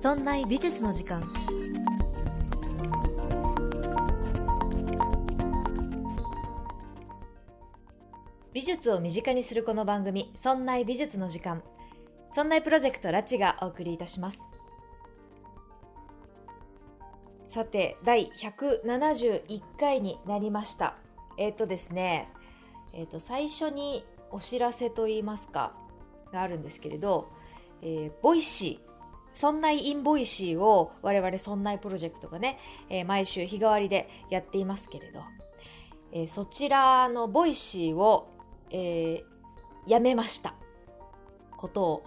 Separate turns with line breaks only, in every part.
そんな美術の時間。美術を身近にするこの番組「そんな美術の時間」そんなプロジェクトラチがお送りいたします。さて第171回になりました。えっ、ー、とですねえっ、ー、と最初にお知らせといいますかがあるんですけれど、えー、ボイシー。そんないインボイシーを我々そんないプロジェクトがね、えー、毎週日替わりでやっていますけれど、えー、そちらのボイシーを、えー、やめましたことを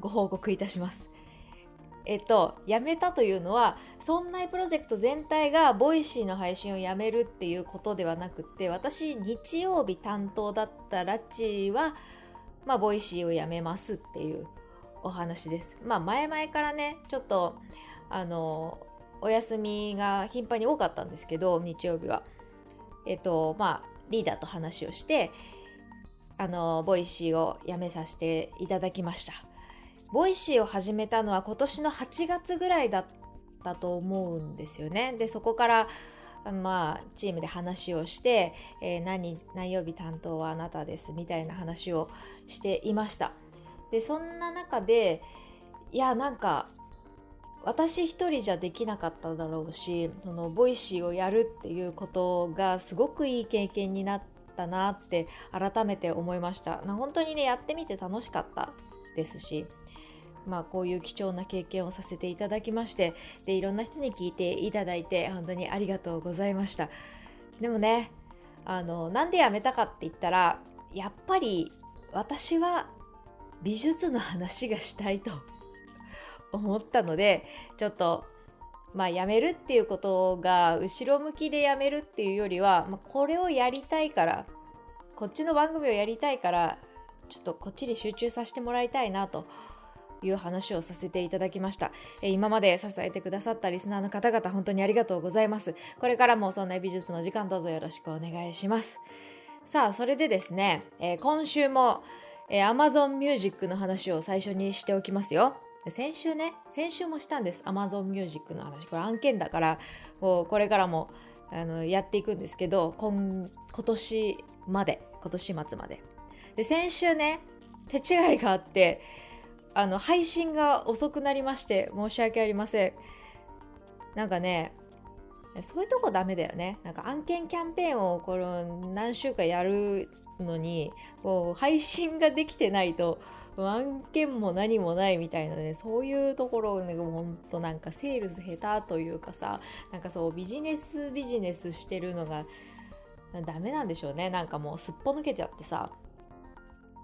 ご報告いたします。えっと、やめたというのは、そんないプロジェクト全体がボイシーの配信をやめるっていうことではなくて、私、日曜日担当だったラッチは、まあ、ボイシーをやめますっていうお話です。まあ、前々からね、ちょっと、あの、お休みが頻繁に多かったんですけど、日曜日は。えっと、まあ、リーダーと話をして、あの、ボイシーをやめさせていただきました。ボイシーを始めたのは今年の8月ぐらいだったと思うんですよね。で、そこから、まあ、チームで話をして、えー、何何曜日担当はあなたですみたいな話をしていましたでそんな中でいやなんか私一人じゃできなかっただろうしそのボイシーをやるっていうことがすごくいい経験になったなって改めて思いました。本当にねやってみて楽しかったですしまあ、こういう貴重な経験をさせていただきましてでいろんな人に聞いていただいて本当にありがとうございました。でもねあのなんでやめたかって言ったらやっぱり私は美術の話がしたいと 思ったのでちょっとまあやめるっていうことが後ろ向きでやめるっていうよりは、まあ、これをやりたいからこっちの番組をやりたいからちょっとこっちに集中させてもらいたいなという話をさせていただきました。え今まで支えてくださったリスナーの方々本当にありがとうございます。これからもそんな美術の時間どうぞよろしくお願いします。さあ、それでですね、え今週も、え Amazon Music の話を最初にしておきますよ。先週ね、先週もしたんです。Amazon Music の話。これ案件だから、こうこれからもあのやっていくんですけど、今今年まで、今年末まで。で、先週ね、手違いがあって、あの配信が遅くなりまして申し訳ありませんなんかねそういうとこダメだよねなんか案件キャンペーンをこの何週かやるのにこう配信ができてないと案件も何もないみたいなねそういうところをねほんとなんかセールス下手というかさなんかそうビジネスビジネスしてるのがダメなんでしょうねなんかもうすっぽ抜けちゃってさ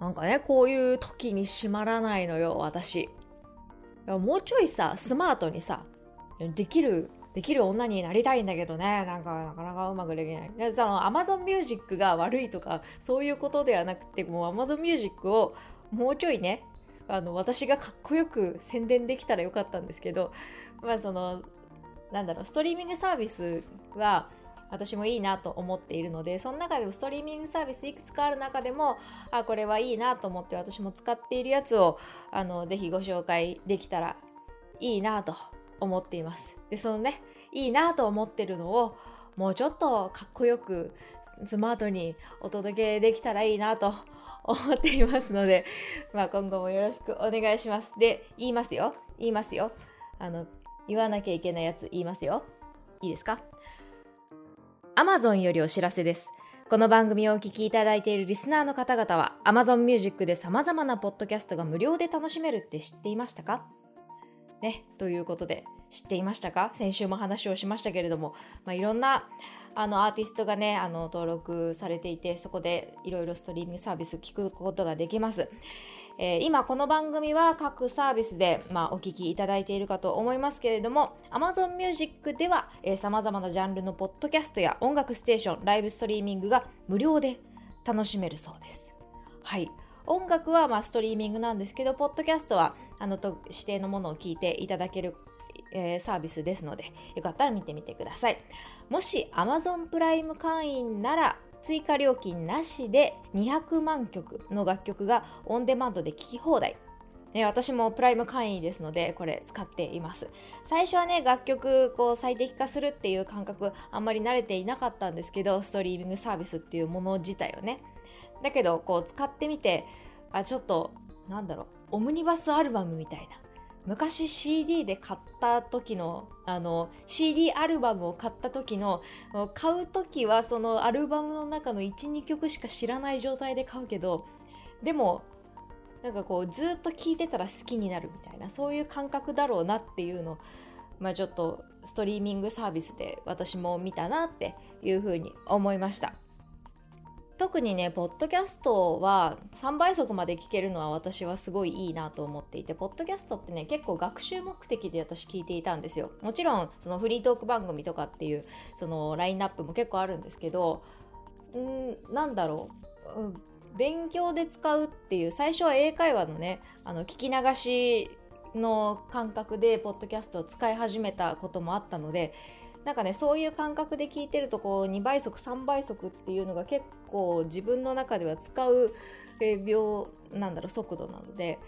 なんかね、こういう時に閉まらないのよ、私。もうちょいさ、スマートにさ、できる、できる女になりたいんだけどね、なんかなかなかうまくできない。でその Amazon Music が悪いとか、そういうことではなくて、もう Amazon Music をもうちょいね、あの、私がかっこよく宣伝できたらよかったんですけど、まあその、なんだろう、ストリーミングサービスは、私もいいなと思っているのでその中でもストリーミングサービスいくつかある中でもあこれはいいなと思って私も使っているやつをあのぜひご紹介できたらいいなと思っていますでそのねいいなと思ってるのをもうちょっとかっこよくスマートにお届けできたらいいなと思っていますので、まあ、今後もよろしくお願いします。で、言いますよ。言いますよ。あの、言わなきゃいけないやつ言いますよ。いいですか？Amazon よりお知らせです。この番組をお聞きいただいているリスナーの方々は Amazon Music で様々なポッドキャストが無料で楽しめるって知っていましたか？ね、ということで知っていましたか？先週も話をしましたけれども、まあ、いろんなあのアーティストがねあの登録されていてそこでいろいろストリーミングサービス聞くことができます。えー、今この番組は各サービスで、まあ、お聞きいただいているかと思いますけれども Amazon Music ではさまざまなジャンルのポッドキャストや音楽ステーションライブストリーミングが無料で楽しめるそうです。はい。音楽はまあストリーミングなんですけどポッドキャストはあのと指定のものを聞いていただけるえー、サービスですので、よかったら見てみてください。もし Amazon プライム会員なら、追加料金なしで200万曲の楽曲がオンデマンドで聴き放題。ね、私もプライム会員ですのでこれ使っています。最初はね楽曲こう最適化するっていう感覚あんまり慣れていなかったんですけどストリーミングサービスっていうもの自体をね。だけどこう使ってみてあちょっとなんだろうオムニバスアルバムみたいな。昔 CD で買った時のあの CD アルバムを買った時の買う時はそのアルバムの中の12曲しか知らない状態で買うけどでもなんかこうずっと聴いてたら好きになるみたいなそういう感覚だろうなっていうのまあちょっとストリーミングサービスで私も見たなっていうふうに思いました。特にねポッドキャストは3倍速まで聞けるのは私はすごいいいなと思っていてポッドキャストってね結構学習目的で私聞いていたんですよ。もちろんそのフリートーク番組とかっていうそのラインナップも結構あるんですけどんなんだろう、勉強で使うっていう最初は英会話のねあの聞き流しの感覚でポッドキャストを使い始めたこともあったのでなんかねそういう感覚で聞いてるとこう2倍速3倍速っていうのが結構自分の中では使う秒なんだろう速度なので、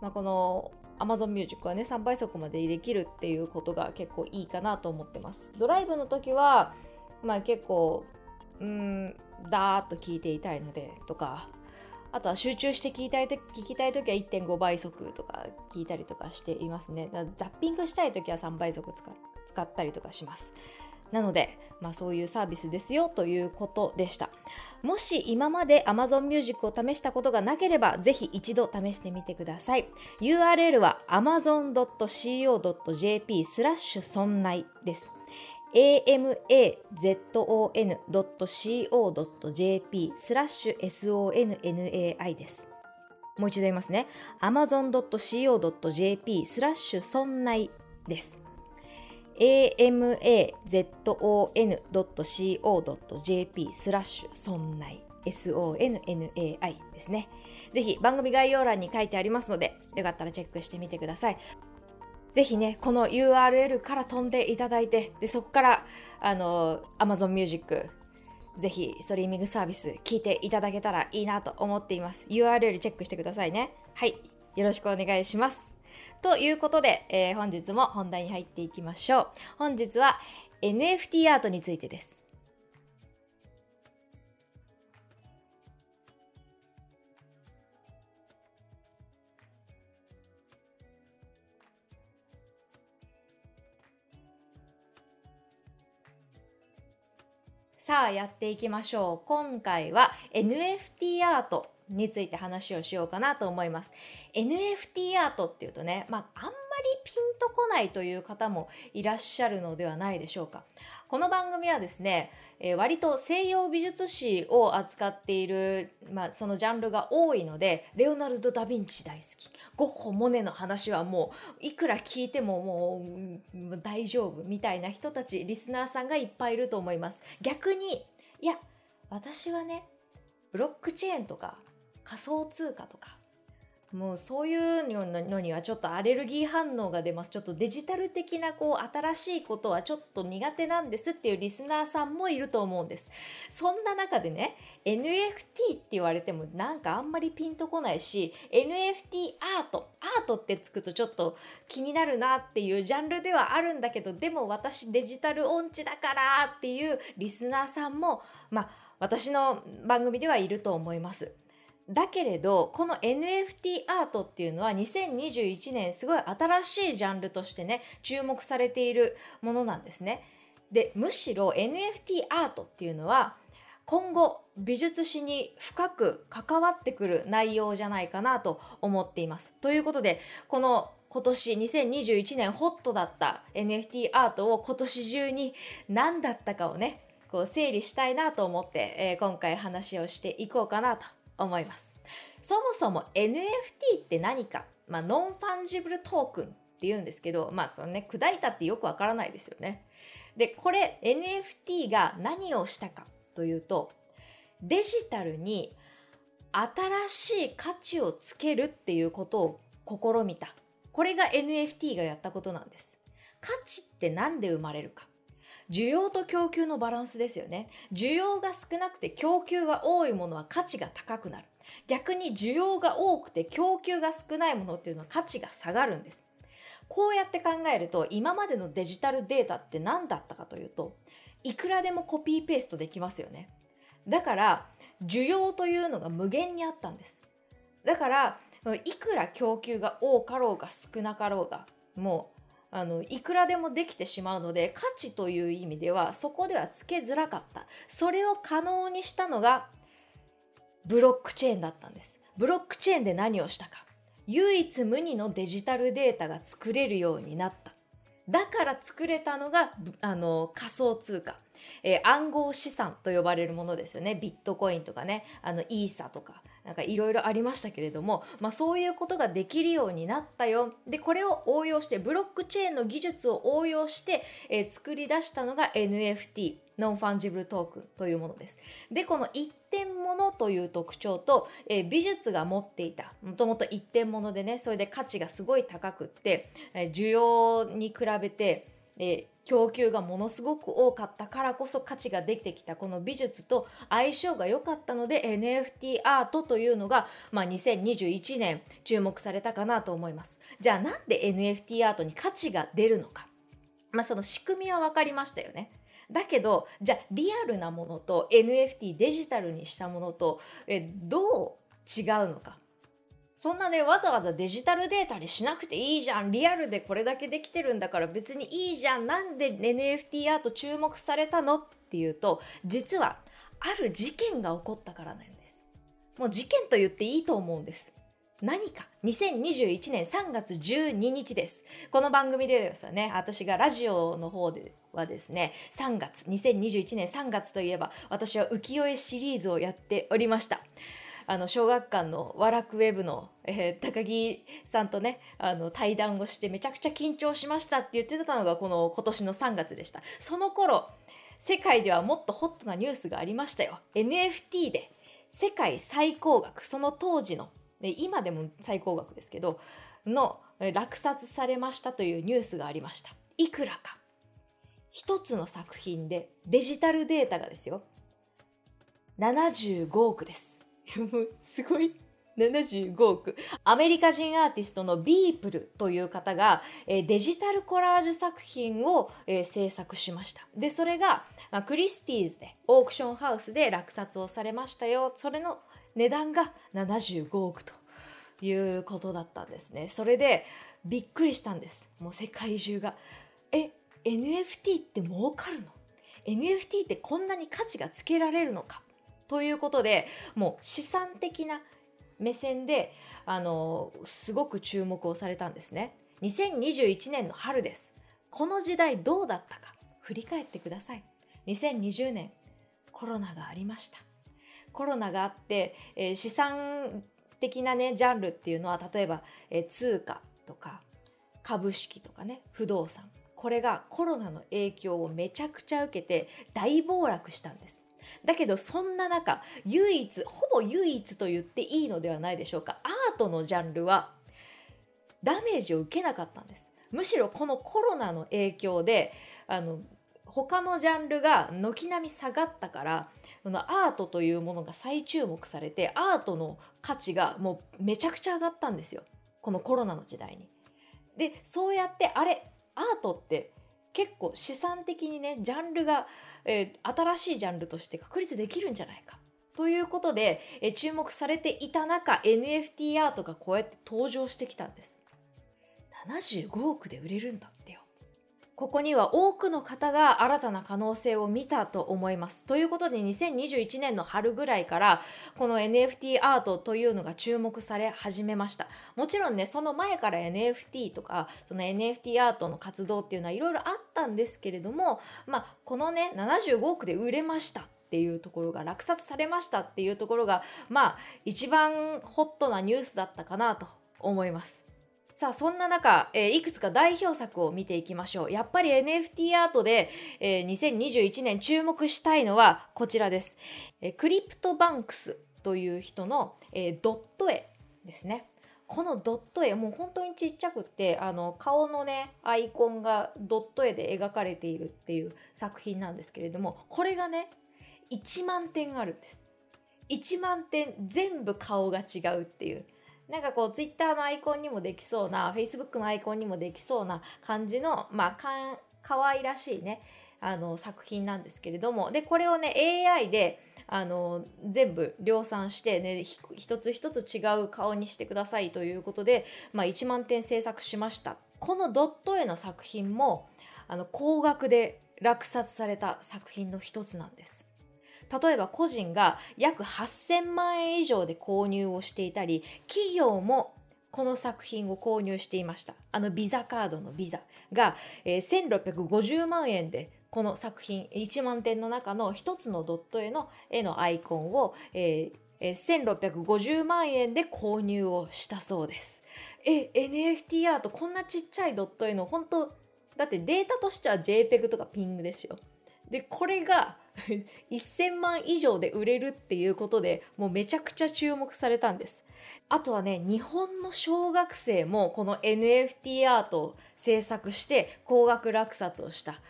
まあ、この Amazon Music はね3倍速までできるっていうことが結構いいかなと思ってます。ドライブの時はまあ結構うんダーッと聞いていたいのでとかあとは集中して聞きたいと聞きたい時は1.5倍速とか聞いたりとかしていますね。ザッピングしたい時は3倍速使ったりとかします。なので、まあ、そういうサービスですよということでした。もし今まで Amazon Music を試したことがなければぜひ一度試してみてください。URL は amazon.co.jp スラッシュそんないです。amazon.co.jp スラッシュ sonnai です。もう一度言いますね。amazon.co.jp スラッシュそんないです。amazon.co.jp スラッシュそんない sonnai ですね。ぜひ番組概要欄に書いてありますので、よかったらチェックしてみてください。ぜひね、この URL から飛んでいただいて、でそこからあの Amazon Music、ぜひストリーミングサービス聞いていただけたらいいなと思っています。URL チェックしてくださいね。はい。よろしくお願いします。ということで、えー、本日も本題に入っていきましょう。本日は NFT アートについてです。さあやっていきましょう。今回は NFT アートについて話をしようかなと思います。NFT アートっていうとね、まあ、あんまピンとこないという方もいらっしゃるのではないでしょうか。この番組はですねえー、割と西洋美術史を扱っている、まあ、そのジャンルが多いのでレオナルド・ダ・ヴィンチ大好き。ゴッホ・モネの話はもういくら聞いてももう大丈夫みたいな人たちリスナーさんがいっぱいいると思います。逆にいや私はねブロックチェーンとか仮想通貨とかもうそういうのにはちょっとアレルギー反応が出ます。ちょっとデジタル的なこう新しいことはちょっと苦手なんですっていうリスナーさんもいると思うんです。そんな中でね、NFT って言われてもなんかあんまりピンとこないし、NFT アート、アートってつくとちょっと気になるなっていうジャンルではあるんだけど、でも私デジタル音痴だからっていうリスナーさんも、まあ私の番組ではいると思います。だけれどこの NFT アートっていうのは2021年すごい新しいジャンルとしてね注目されているものなんですね。でむしろ NFT アートっていうのは今後美術史に深く関わってくる内容じゃないかなと思っています。ということでこの今年2021年ホットだった NFT アートを今年中に何だったかをねこう整理したいなと思って、えー、今回話をしていこうかなと思います。そもそも NFT って何か、まあ、ノンファンジブルトークンって言うんですけど、まあそのね、砕いたってよくわからないですよね。で、これ NFT が何をしたかというと、デジタルに新しい価値をつけるっていうことを試みた。これが NFT がやったことなんです。価値って何で生まれるか。需要と供給のバランスですよね。需要が少なくて供給が多いものは価値が高くなる。逆に需要が多くて供給が少ないものっていうのは価値が下がるんです。こうやって考えると今までのデジタルデータって何だったかというといくらでもコピーペーストできますよね。だから需要というのが無限にあったんです。だからいくら供給が多かろうが少なかろうがもうあのいくらでもできてしまうので価値という意味ではそこではつけづらかった。それを可能にしたのがブロックチェーンだったんです。ブロックチェーンで何をしたか。唯一無二のデジタルデータが作れるようになった。だから作れたのがあの仮想通貨。えー、暗号資産と呼ばれるものですよね。ビットコインとかね。あのイーサとか。なんかいろいろありましたけれども、まあ、そういうことができるようになったよでこれを応用してブロックチェーンの技術を応用して、えー、作り出したのが NFT non-fungible token というものです。でこの一点物という特徴と、えー、美術が持っていたもともと一点物でねそれで価値がすごい高くって、えー、需要に比べて、えー、供給がものすごく多かったからこそ価値ができてきたこの美術と相性が良かったので NFT アートというのが、まあ、2021年注目されたかなと思います。じゃあなんで NFT アートに価値が出るのか、まあ、その仕組みは分かりましたよね。だけどじゃあリアルなものと NFT デジタルにしたものとえどう違うのか。そんなねわざわざデジタルデータにしなくていいじゃん。リアルでこれだけできてるんだから別にいいじゃん。なんで NFT アート注目されたの？っていうと実はある事件が起こったからなんです。もう事件と言っていいと思うんです。何か。2021年3月12日です。この番組でですね私がラジオの方ではですね3月2021年3月といえば私は浮世絵シリーズをやっておりました。あの小学館のワラクウェブの、えー、高木さんとねあの対談をしてめちゃくちゃ緊張しましたって言ってたのがこの今年の3月でした。その頃世界ではもっとホットなニュースがありましたよ。NFT で世界最高額その当時の今でも最高額ですけどの落札されましたというニュースがありました。いくらか。一つの作品でデジタルデータがですよ。75億です。もうすごい。75億。アメリカ人アーティストのビープルという方が、デジタルコラージュ作品を、制作しました。でそれが、クリスティーズでオークションハウスで落札をされましたよ。それの値段が75億ということだったんですね。それでびっくりしたんです。もう世界中が。え NFT って儲かるの？NFT ってこんなに価値がつけられるのか？ということでもう資産的な目線であのすごく注目をされたんですね。2021年の春です。この時代どうだったか振り返ってください。2020年コロナがありました。コロナがあって、えー、資産的なねジャンルっていうのは例えば、えー、通貨とか株式とかね不動産これがコロナの影響をめちゃくちゃ受けて大暴落したんです。だけどそんな中唯一ほぼ唯一と言っていいのではないでしょうか。アートのジャンルはダメージを受けなかったんです。むしろこのコロナの影響であの他のジャンルが軒並み下がったからこのアートというものが再注目されてアートの価値がもうめちゃくちゃ上がったんですよ。このコロナの時代に。でそうやってあれアートって結構資産的にねジャンルがえー、新しいジャンルとして確立できるんじゃないか。ということで、えー、注目されていた中 NFT アートがこうやって登場してきたんです。75億で売れるんだってよ。ここには多くの方が新たな可能性を見たと思います。ということで2021年の春ぐらいからこの NFT アートというのが注目され始めました。もちろんね、その前から NFT とかその NFT アートの活動っていうのはいろいろあったんですけれども、まあこのね75億で売れましたっていうところが落札されましたっていうところがまあ一番ホットなニュースだったかなと思います。さあそんな中、えー、いくつか代表作を見ていきましょう。やっぱり NFT アートで、えー、2021年注目したいのはこちらです、えー、クリプトバンクスという人の、えー、ドット絵ですね。このドット絵もう本当にちっちゃくってあの顔のねアイコンがドット絵で描かれているっていう作品なんですけれどもこれがね1万点あるんです。1万点全部顔が違うっていう。なんかこうツイッターのアイコンにもできそうなフェイスブックのアイコンにもできそうな感じのまあかん可愛らしいねあの作品なんですけれども。でこれをね AI であの全部量産してね一つ一つ違う顔にしてくださいということで、まあ、1万点制作しました。このドット絵の作品もあの高額で落札された作品の一つなんです。例えば個人が約8000万円以上で購入をしていたり企業もこの作品を購入していましたあのビザカードのビザが、えー、1650万円でこの作品1万点の中の一つのドット絵の絵のアイコンを、えー、1650万円で購入をしたそうです。え、NFT アートこんなちっちゃいドット絵の本当だってデータとしては JPEG とか PING ですよ。で、これが 1000万以上で売れるっていうことでもうめちゃくちゃ注目されたんです。あとはね、日本の小学生もこの NFT アートを制作して高額落札をした。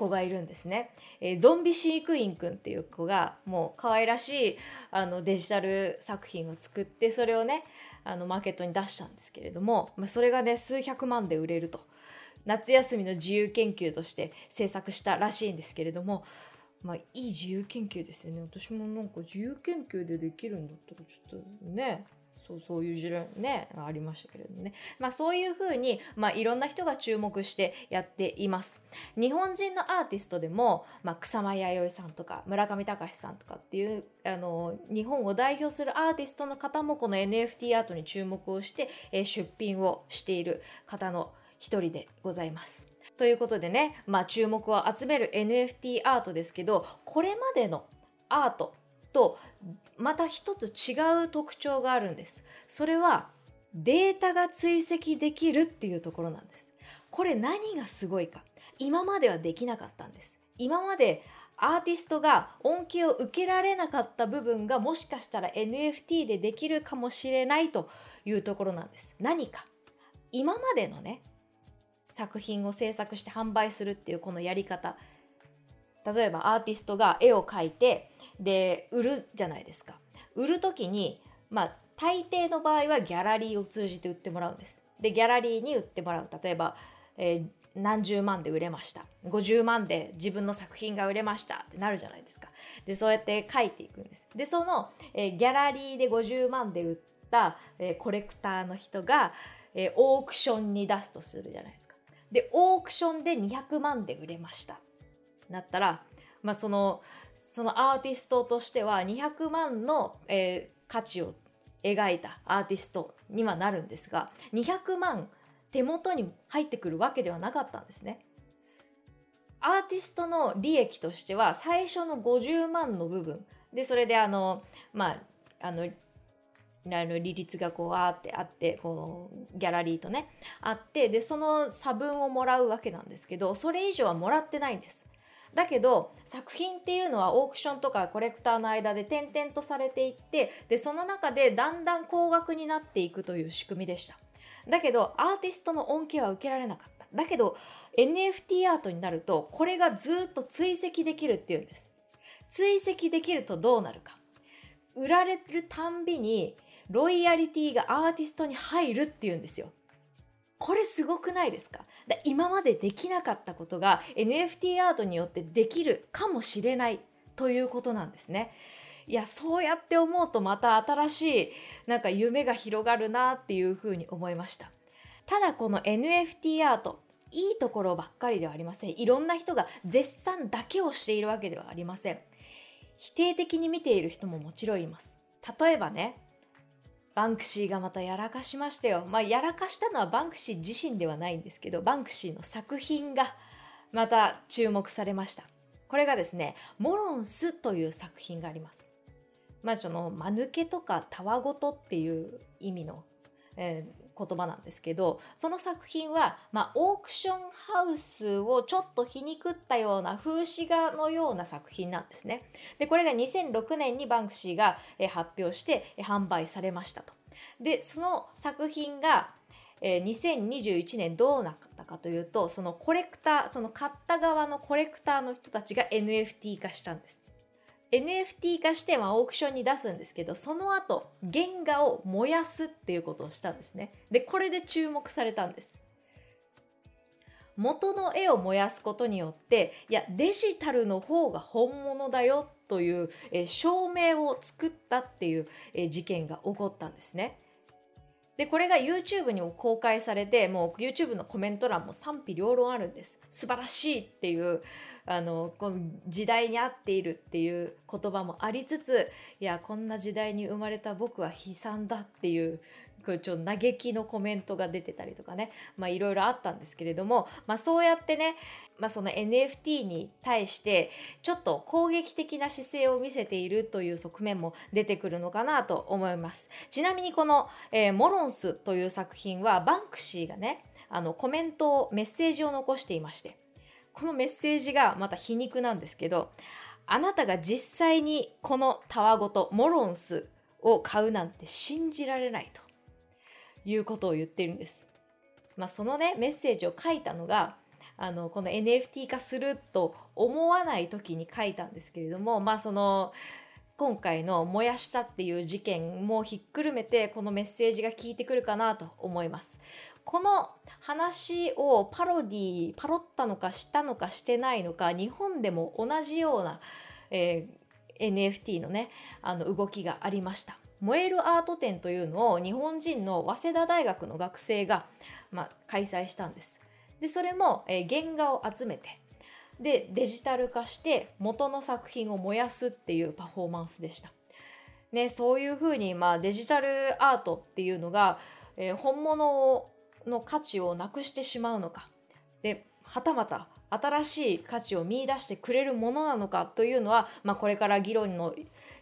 子がいるんですね、えー、ゾンビ飼育員くんっていう子がもう可愛らしいあのデジタル作品を作ってそれをねあのマーケットに出したんですけれども、まあ、それがね数百万で売れると夏休みの自由研究として制作したらしいんですけれどもまあいい自由研究ですよね。私もなんか自由研究でできるんだったらちょっとねそうそういう事例ねありましたけれどもね。まあそういうふうに、まあ、いろんな人が注目してやっています。日本人のアーティストでも、まあ、草間彌生さんとか村上隆さんとかっていうあの日本を代表するアーティストの方もこの NFT アートに注目をして、えー、出品をしている方の一人でございます。ということでね、まあ、注目を集める NFT アートですけどこれまでのアートとまた一つ違う特徴があるんです。それはデータが追跡できるっていうところなんです。これ何がすごいか。今まではできなかったんです。今までアーティストが恩恵を受けられなかった部分がもしかしたら NFT でできるかもしれないというところなんです。何か今までのね作品を制作して販売するっていうこのやり方。例えばアーティストが絵を描いてで売るじゃないですか。売る時にまあ大抵の場合はギャラリーを通じて売ってもらうんです。でギャラリーに売ってもらう。例えば、えー、何十万で売れました。50万で自分の作品が売れました。ってなるじゃないですか。でそうやって書いていくんです。でその、えー、ギャラリーで50万で売った、えー、コレクターの人が、え、オークションに出すとするじゃないですか。でオークションで200万で売れましたなったら、まあ、そのそのアーティストとしては200万の、えー、価値を描いたアーティストにはなるんですが200万手元に入ってくるわけではなかったんですね。アーティストの利益としては最初の50万の部分でそれであのまああのあの利率がこうあってあってこうギャラリーとねあってでその差分をもらうわけなんですけどそれ以上はもらってないんです。だけど作品っていうのはオークションとかコレクターの間で点々とされていってでその中でだんだん高額になっていくという仕組みでした。だけどアーティストの恩恵は受けられなかった。だけど NFT アートになるとこれがずっと追跡できるっていうんです。追跡できるとどうなるか。売られるたんびにロイヤリティがアーティストに入るっていうんですよこれすごくないですか？今までできなかったことが NFT アートによってできるかもしれないということなんですね。いやそうやって思うとまた新しいなんか夢が広がるなっていうふうに思いました。ただこの NFT アートいいところばっかりではありません。いろんな人が絶賛だけをしているわけではありません。否定的に見ている人ももちろんいます。例えばね、バンクシーがまたやらかしましたよ。まあ、やらかしたのはバンクシー自身ではないんですけど、バンクシーの作品がまた注目されました。これがですね、モロンスという作品があります。まあ、その、間抜けとかたわごとっていう意味の、えー、言葉なんですけど、その作品は、まあ、オークションハウスをちょっと皮肉ったような風刺画のような作品なんですね。で、これが2006年にバンクシーが、発表して、販売されましたと。でその作品が、2021年どうなったかというとそのコレクターその買った側のコレクターの人たちが NFT 化したんです NFT 化して、まあ、オークションに出すんですけどその後原画を燃やすっていうことをしたんですねでこれで注目されたんです元の絵を燃やすことによっていやデジタルの方が本物だよという、え証明を作ったっていう、え事件が起こったんですね。でこれが YouTube にも公開されてもう YouTube のコメント欄も賛否両論あるんです。素晴らしいっていうあのこの時代に合っているっていう言葉もありつついやこんな時代に生まれた僕は悲惨だっていうこちょっと嘆きのコメントが出てたりとかね。まあいろいろあったんですけれども、まあ、そうやってね、まあ、その NFT に対してちょっと攻撃的な姿勢を見せているという側面も出てくるのかなと思いますちなみにこの、えー、モロンスという作品はバンクシーがねあのコメントをメッセージを残していましてこのメッセージがまた皮肉なんですけどあなたが実際にこのたわごとモロンスを買うなんて信じられないということを言ってるんです。まあ、そのねメッセージを書いたのがあのこの NFT 化すると思わない時に書いたんですけれどもまあその今回の燃やしたっていう事件もひっくるめてこのメッセージが効いてくるかなと思います。この話をパロディパロったのかしたのかしてないのか日本でも同じような、えー、NFT のねあの動きがありました。燃えるアート展というのを日本人の早稲田大学の学生が、まあ、開催したんです。でそれも、えー、原画を集めてでデジタル化して元の作品を燃やすっていうパフォーマンスでした。ね、そういうふうに、まあ、デジタルアートっていうのが、えー、本物の価値をなくしてしまうのかではたまた新しい価値を見いだしてくれるものなのかというのは、まあ、これから議論の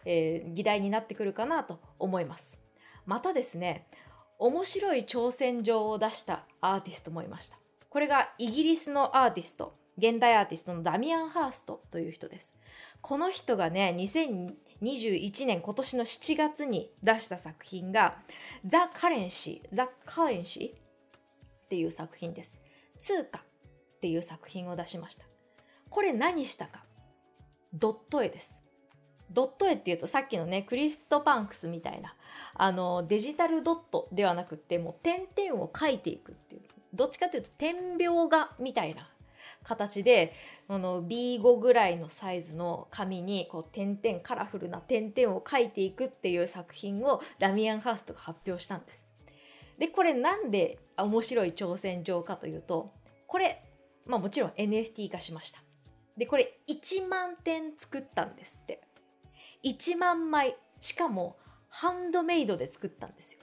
えー、議題になってくるかなと思います。またですね、面白い挑戦状を出したアーティストもいました。これがイギリスのアーティスト、現代アーティストのダミアン・ハーストという人です。この人がね、2021年今年の7月に出した作品がザ・カレンシー、ザ・カレンシーっていう作品です。通貨っていう作品を出しました。これ何したか？ドット絵です。ドット絵っていうとさっきのねクリプトパンクスみたいなあのデジタルドットではなくってもう点々を描いていくっていうどっちかというと点描画みたいな形であの B5 ぐらいのサイズの紙にこう点々カラフルな点々を描いていくっていう作品をダミアン・ハーストが発表したんです。でこれなんで面白い挑戦状かというとこれ、まあ、もちろん NFT 化しました。でこれ1万点作ったんですって。1万枚しかもハンドメイドで作ったんですよ。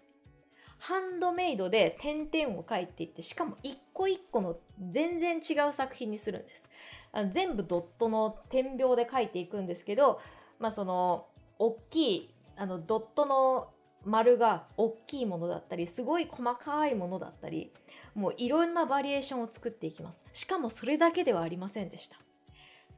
ハンドメイドで点々を書いていってしかも一個一個の全然違う作品にするんです。あの全部ドットの点描で書いていくんですけど、まあ、その大きいあのドットの丸が大きいものだったりすごい細かいものだったりもういろんなバリエーションを作っていきますしかもそれだけではありませんでした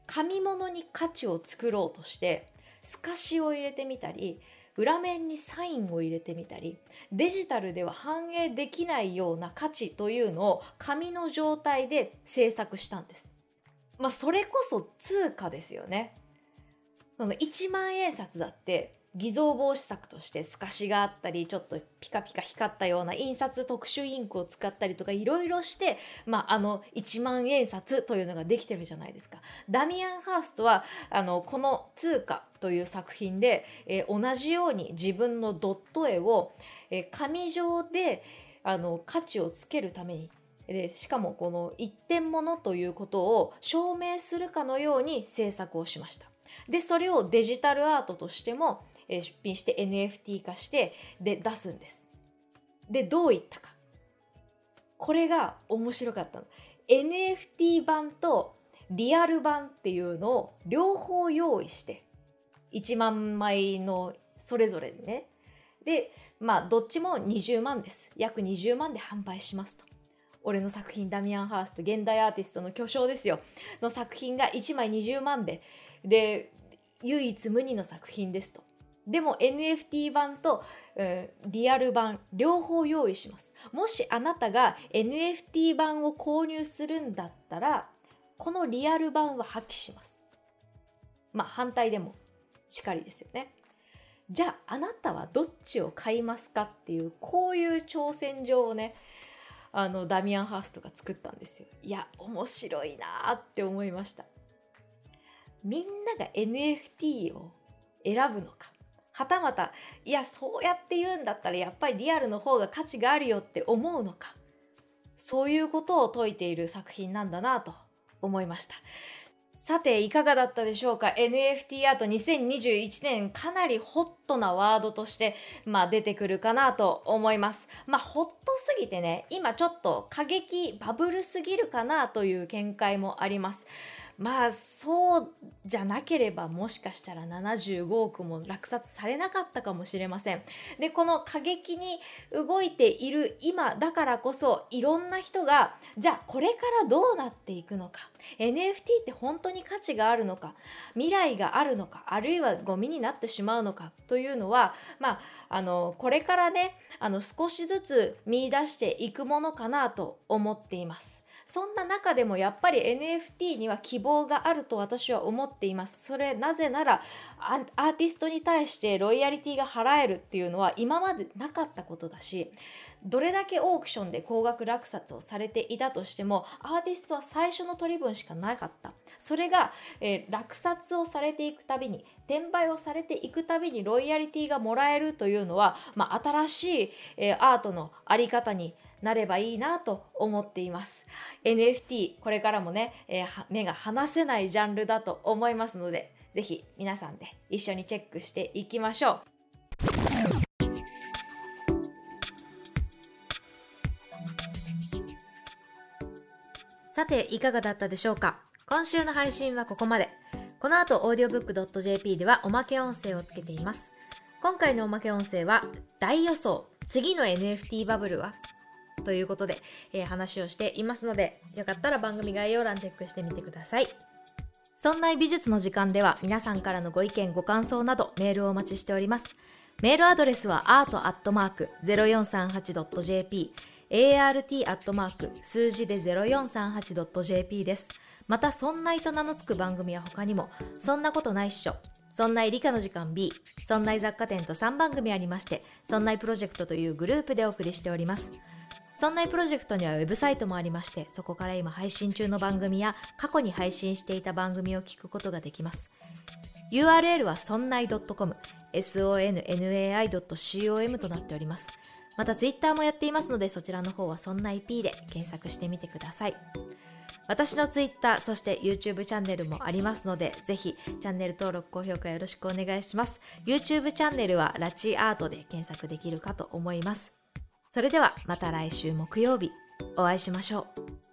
紙物に価値を作ろうとして透かしを入れてみたり裏面にサインを入れてみたりデジタルでは反映できないような価値というのを紙の状態で制作したんです。まあそれこそ通貨ですよね。その1万円札だって偽造防止策として透かしがあったりちょっとピカピカ光ったような印刷特殊インクを使ったりとかいろいろして、まあ、あの1万円札というのができてるじゃないですか。ダミアン・ハーストはあのこの通貨という作品で、えー、同じように自分のドット絵を、えー、紙上であの価値をつけるためにでしかもこの一点物ということを証明するかのように制作をしました。でそれをデジタルアートとしても出品して NFT 化してで出すんです。でどういったか。これが面白かったの。NFT 版とリアル版っていうのを両方用意して1万枚のそれぞれでね。でまあどっちも20万です。約20万で販売しますと。俺の作品ダミアン・ハースト現代アーティストの巨匠ですよ。の作品が1枚20万で。で唯一無二の作品ですと。でも NFT 版と、えー、リアル版両方用意します。もしあなたが NFT 版を購入するんだったらこのリアル版は破棄します。まあ反対でもしかりですよね。じゃああなたはどっちを買いますかっていうこういう挑戦状をねあのダミアン・ハーストが作ったんですよ。いや面白いなって思いました。みんなが NFT を選ぶのか。はたまたいやそうやって言うんだったらやっぱりリアルの方が価値があるよって思うのか。そういうことを説いている作品なんだなと思いました。さていかがだったでしょうか？NFT アート2021年かなりホットなワードとして、まあ、出てくるかなと思います。まあホットすぎてね今ちょっと過激バブルすぎるかなという見解もあります。まあそうじゃなければもしかしたら75億も落札されなかったかもしれません。でこの過激に動いている今だからこそいろんな人がじゃあこれからどうなっていくのか？NFT って本当に価値があるのか？未来があるのか？あるいはゴミになってしまうのか？というのはまああのこれからねあの少しずつ見出していくものかなと思っています。そんな中でもやっぱり NFT には希望があると私は思っています。それなぜならアーティストに対してロイヤリティが払えるっていうのは今までなかったことだしどれだけオークションで高額落札をされていたとしてもアーティストは最初の取り分しかなかった。それが、えー、落札をされていくたびに転売をされていくたびにロイヤリティがもらえるというのは、まあ、新しい、えー、アートのあり方になればいいなと思っています。NFT これからもね、えー、目が離せないジャンルだと思いますのでぜひ皆さんで一緒にチェックしていきましょう。さていかがだったでしょうか？今週の配信はここまで。この後 audiobook.jp ではおまけ音声をつけています。今回のおまけ音声は大予想。次の NFT バブルはということで、えー、話をしていますので、よかったら番組概要欄チェックしてみてください。そんな美術の時間では皆さんからのご意見ご感想などメールをお待ちしております。メールアドレスは art.0438.jp art. 数字で 0438.jp です。また、そんないと名の付く番組は他にも、そんなことないっしょ、そんない理科の時間 B、そんない雑貨店と3番組ありまして、そんないプロジェクトというグループでお送りしております。そんなプロジェクトにはウェブサイトもありまして、そこから今配信中の番組や過去に配信していた番組を聞くことができます。URL はそんない .com、sonnai.com となっております。また Twitter もやっていますので、そちらの方はそんな IP で検索してみてください。私の Twitter、そして YouTube チャンネルもありますので、ぜひチャンネル登録、高評価よろしくお願いします。YouTube チャンネルはラチアートで検索できるかと思います。それではまた来週木曜日お会いしましょう。